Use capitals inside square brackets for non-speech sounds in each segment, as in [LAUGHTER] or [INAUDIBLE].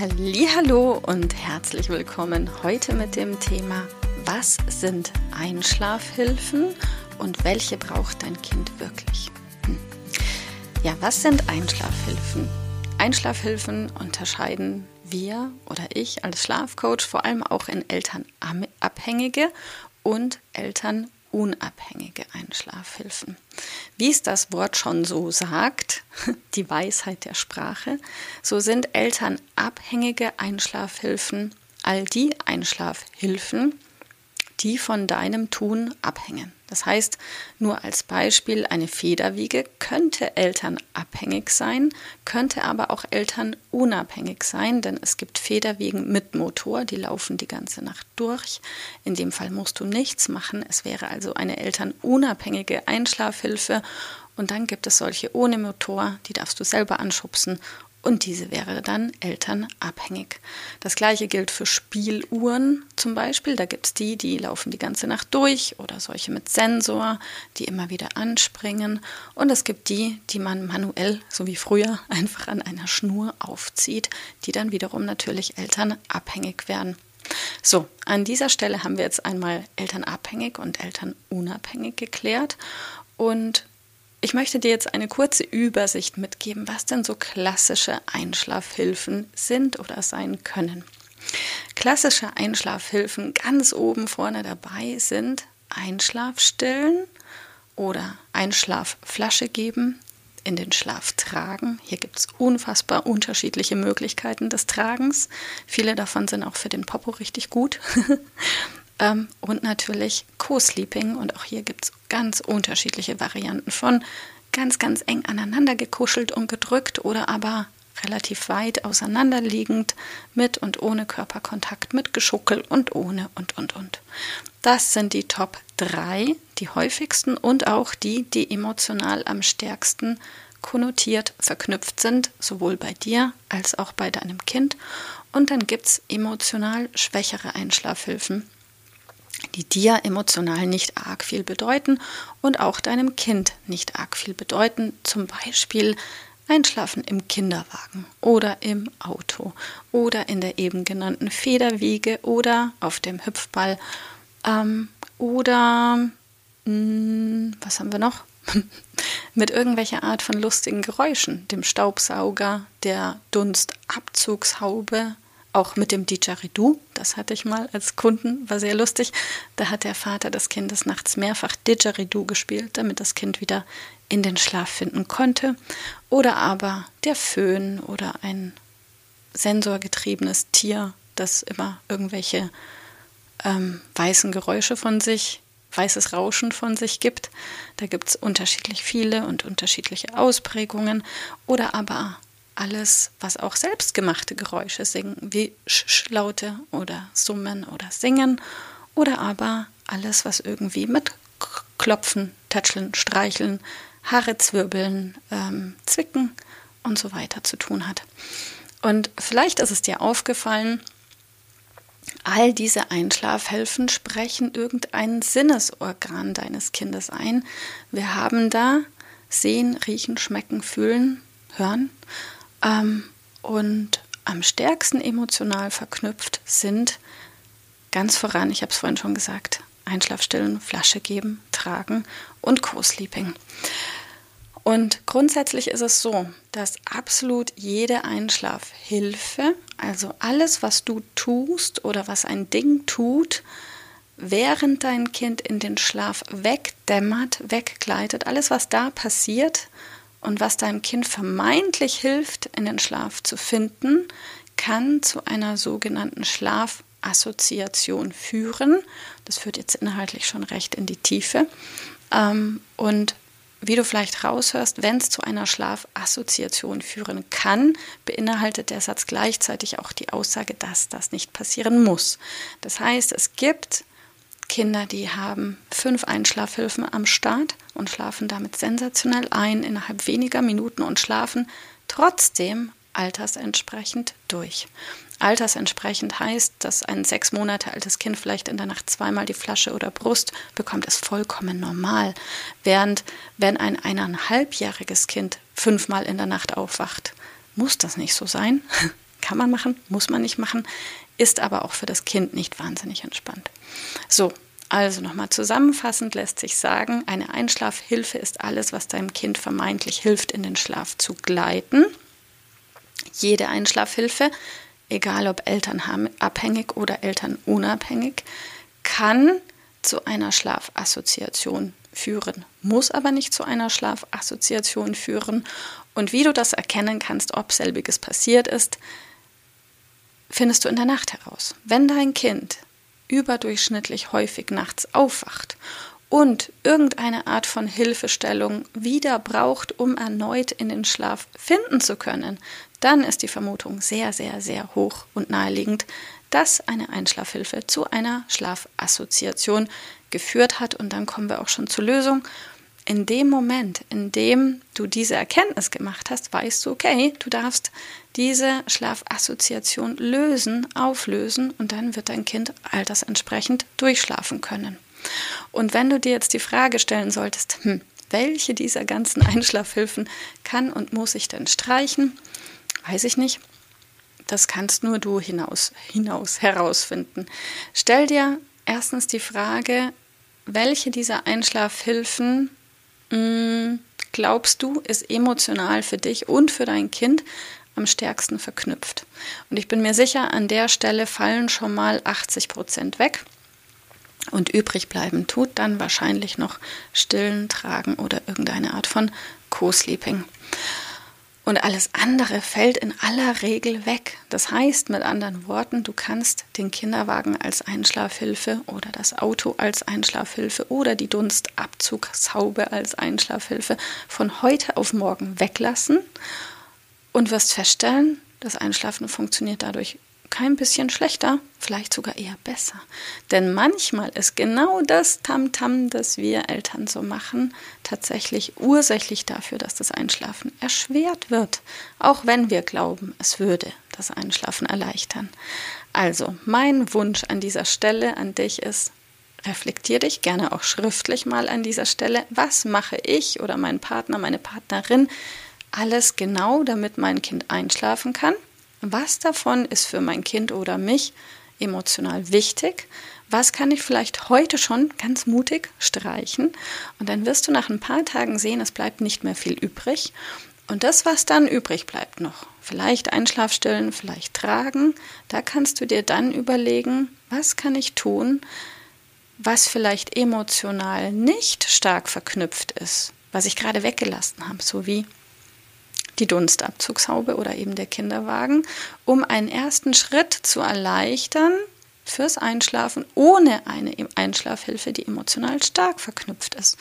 Hallo und herzlich willkommen heute mit dem Thema Was sind Einschlafhilfen und welche braucht dein Kind wirklich? Hm. Ja, was sind Einschlafhilfen? Einschlafhilfen unterscheiden wir oder ich als Schlafcoach vor allem auch in elternabhängige und Eltern unabhängige Einschlafhilfen. Wie es das Wort schon so sagt, [LAUGHS] die Weisheit der Sprache, so sind elternabhängige Einschlafhilfen all die Einschlafhilfen, die von deinem Tun abhängen. Das heißt, nur als Beispiel, eine Federwiege könnte elternabhängig sein, könnte aber auch elternunabhängig sein, denn es gibt Federwiegen mit Motor, die laufen die ganze Nacht durch. In dem Fall musst du nichts machen. Es wäre also eine elternunabhängige Einschlafhilfe. Und dann gibt es solche ohne Motor, die darfst du selber anschubsen und diese wäre dann elternabhängig. Das gleiche gilt für Spieluhren zum Beispiel. Da gibt es die, die laufen die ganze Nacht durch oder solche mit Sensor, die immer wieder anspringen. Und es gibt die, die man manuell, so wie früher, [LAUGHS] einfach an einer Schnur aufzieht, die dann wiederum natürlich elternabhängig werden. So, an dieser Stelle haben wir jetzt einmal elternabhängig und elternunabhängig geklärt. Und ich möchte dir jetzt eine kurze Übersicht mitgeben, was denn so klassische Einschlafhilfen sind oder sein können. Klassische Einschlafhilfen ganz oben vorne dabei sind Einschlafstillen oder Einschlafflasche geben, in den Schlaf tragen. Hier gibt es unfassbar unterschiedliche Möglichkeiten des Tragens. Viele davon sind auch für den Popo richtig gut. [LAUGHS] Ähm, und natürlich Co-Sleeping. Und auch hier gibt es ganz unterschiedliche Varianten von ganz, ganz eng aneinander gekuschelt und gedrückt oder aber relativ weit auseinanderliegend mit und ohne Körperkontakt, mit Geschuckel und ohne und und und. Das sind die Top 3, die häufigsten und auch die, die emotional am stärksten konnotiert verknüpft sind, sowohl bei dir als auch bei deinem Kind. Und dann gibt es emotional schwächere Einschlafhilfen, die dir emotional nicht arg viel bedeuten und auch deinem Kind nicht arg viel bedeuten. Zum Beispiel Einschlafen im Kinderwagen oder im Auto oder in der eben genannten Federwiege oder auf dem Hüpfball ähm, oder mh, hm, was haben wir noch? [LAUGHS] mit irgendwelcher Art von lustigen Geräuschen, dem Staubsauger, der Dunstabzugshaube, auch mit dem Didgeridoo, das hatte ich mal als Kunden, war sehr lustig. Da hat der Vater des Kindes nachts mehrfach Didgeridoo gespielt, damit das Kind wieder in den Schlaf finden konnte. Oder aber der Föhn oder ein sensorgetriebenes Tier, das immer irgendwelche ähm, weißen Geräusche von sich, weißes Rauschen von sich gibt. Da gibt es unterschiedlich viele und unterschiedliche Ausprägungen. Oder aber alles, was auch selbstgemachte Geräusche singen, wie Sch-Laute oder Summen oder Singen oder aber alles, was irgendwie mit Klopfen, Tätscheln, Streicheln, Haare zwirbeln, ähm, Zwicken und so weiter zu tun hat. Und vielleicht ist es dir aufgefallen, all diese Einschlafhilfen sprechen irgendein Sinnesorgan deines Kindes ein. Wir haben da Sehen, Riechen, Schmecken, Fühlen, Hören ähm, und am stärksten emotional verknüpft sind ganz voran, ich habe es vorhin schon gesagt, Einschlafstillen, Flasche geben, tragen und Co-Sleeping. Und grundsätzlich ist es so, dass absolut jede Einschlafhilfe, also alles, was du tust oder was ein Ding tut, während dein Kind in den Schlaf wegdämmert, weggleitet, alles, was da passiert, und was deinem Kind vermeintlich hilft, in den Schlaf zu finden, kann zu einer sogenannten Schlafassoziation führen. Das führt jetzt inhaltlich schon recht in die Tiefe. Ähm, und wie du vielleicht raushörst, wenn es zu einer Schlafassoziation führen kann, beinhaltet der Satz gleichzeitig auch die Aussage, dass das nicht passieren muss. Das heißt, es gibt Kinder, die haben fünf Einschlafhilfen am Start und schlafen damit sensationell ein innerhalb weniger Minuten und schlafen trotzdem altersentsprechend durch. Altersentsprechend heißt, dass ein sechs Monate altes Kind vielleicht in der Nacht zweimal die Flasche oder Brust bekommt, ist vollkommen normal. Während wenn ein eineinhalbjähriges Kind fünfmal in der Nacht aufwacht, muss das nicht so sein. Kann man machen, muss man nicht machen, ist aber auch für das Kind nicht wahnsinnig entspannt. So, also nochmal zusammenfassend lässt sich sagen, eine Einschlafhilfe ist alles, was deinem Kind vermeintlich hilft, in den Schlaf zu gleiten. Jede Einschlafhilfe egal ob elternabhängig oder elternunabhängig, kann zu einer Schlafassoziation führen, muss aber nicht zu einer Schlafassoziation führen. Und wie du das erkennen kannst, ob selbiges passiert ist, findest du in der Nacht heraus. Wenn dein Kind überdurchschnittlich häufig nachts aufwacht und irgendeine Art von Hilfestellung wieder braucht, um erneut in den Schlaf finden zu können, dann ist die Vermutung sehr, sehr, sehr hoch und naheliegend, dass eine Einschlafhilfe zu einer Schlafassoziation geführt hat. Und dann kommen wir auch schon zur Lösung. In dem Moment, in dem du diese Erkenntnis gemacht hast, weißt du, okay, du darfst diese Schlafassoziation lösen, auflösen und dann wird dein Kind altersentsprechend durchschlafen können. Und wenn du dir jetzt die Frage stellen solltest, hm, welche dieser ganzen [LAUGHS] Einschlafhilfen kann und muss ich denn streichen? Weiß ich nicht. Das kannst nur du hinaus, hinaus herausfinden. Stell dir erstens die Frage, welche dieser Einschlafhilfen glaubst du, ist emotional für dich und für dein Kind am stärksten verknüpft? Und ich bin mir sicher, an der Stelle fallen schon mal 80 Prozent weg. Und übrig bleiben tut dann wahrscheinlich noch Stillen, Tragen oder irgendeine Art von Co-Sleeping. Und alles andere fällt in aller Regel weg. Das heißt mit anderen Worten, du kannst den Kinderwagen als Einschlafhilfe oder das Auto als Einschlafhilfe oder die Dunstabzugshaube als Einschlafhilfe von heute auf morgen weglassen und wirst feststellen, das Einschlafen funktioniert dadurch kein bisschen schlechter, vielleicht sogar eher besser. Denn manchmal ist genau das Tamtam, -Tam, das wir Eltern so machen, tatsächlich ursächlich dafür, dass das Einschlafen erschwert wird, auch wenn wir glauben, es würde das Einschlafen erleichtern. Also, mein Wunsch an dieser Stelle an dich ist, reflektier dich gerne auch schriftlich mal an dieser Stelle, was mache ich oder mein Partner, meine Partnerin alles genau, damit mein Kind einschlafen kann was davon ist für mein Kind oder mich emotional wichtig? Was kann ich vielleicht heute schon ganz mutig streichen? Und dann wirst du nach ein paar Tagen sehen, es bleibt nicht mehr viel übrig. Und das, was dann übrig bleibt noch, vielleicht Einschlafstillen, vielleicht tragen, da kannst du dir dann überlegen, was kann ich tun, was vielleicht emotional nicht stark verknüpft ist, was ich gerade weggelassen habe, so wie die Dunstabzugshaube oder eben der Kinderwagen, um einen ersten Schritt zu erleichtern fürs Einschlafen ohne eine Einschlafhilfe, die emotional stark verknüpft ist.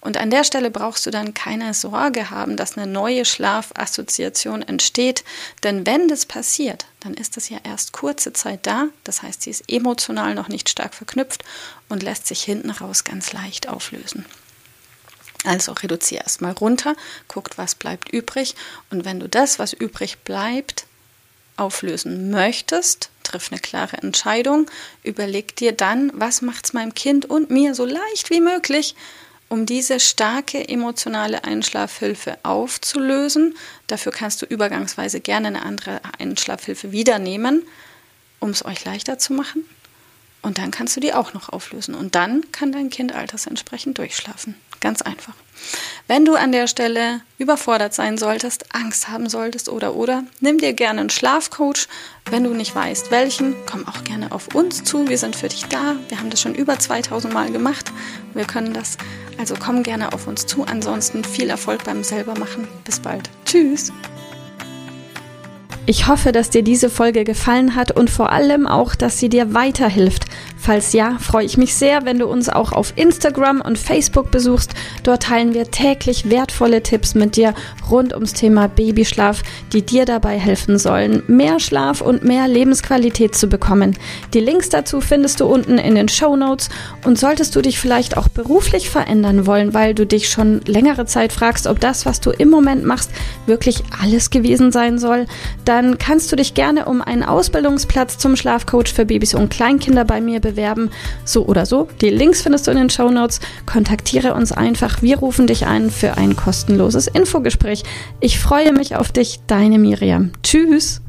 Und an der Stelle brauchst du dann keine Sorge haben, dass eine neue Schlafassoziation entsteht, denn wenn das passiert, dann ist das ja erst kurze Zeit da, das heißt, sie ist emotional noch nicht stark verknüpft und lässt sich hinten raus ganz leicht auflösen. Also reduziere erstmal runter, guckt, was bleibt übrig. Und wenn du das, was übrig bleibt, auflösen möchtest, triff eine klare Entscheidung, überleg dir dann, was macht es meinem Kind und mir so leicht wie möglich, um diese starke emotionale Einschlafhilfe aufzulösen. Dafür kannst du übergangsweise gerne eine andere Einschlafhilfe wieder nehmen, um es euch leichter zu machen. Und dann kannst du die auch noch auflösen. Und dann kann dein Kind altersentsprechend durchschlafen. Ganz einfach. Wenn du an der Stelle überfordert sein solltest, Angst haben solltest oder oder, nimm dir gerne einen Schlafcoach. Wenn du nicht weißt, welchen, komm auch gerne auf uns zu. Wir sind für dich da. Wir haben das schon über 2000 Mal gemacht. Wir können das. Also komm gerne auf uns zu. Ansonsten viel Erfolg beim selbermachen. Bis bald. Tschüss. Ich hoffe, dass dir diese Folge gefallen hat und vor allem auch, dass sie dir weiterhilft. Falls ja, freue ich mich sehr, wenn du uns auch auf Instagram und Facebook besuchst. Dort teilen wir täglich wertvolle Tipps mit dir rund ums Thema Babyschlaf, die dir dabei helfen sollen, mehr Schlaf und mehr Lebensqualität zu bekommen. Die Links dazu findest du unten in den Show Notes und solltest du dich vielleicht auch beruflich verändern wollen, weil du dich schon längere Zeit fragst, ob das, was du im Moment machst, wirklich alles gewesen sein soll, dann dann kannst du dich gerne um einen Ausbildungsplatz zum Schlafcoach für Babys und Kleinkinder bei mir bewerben. So oder so. Die Links findest du in den Show Notes. Kontaktiere uns einfach. Wir rufen dich ein für ein kostenloses Infogespräch. Ich freue mich auf dich, deine Miriam. Tschüss.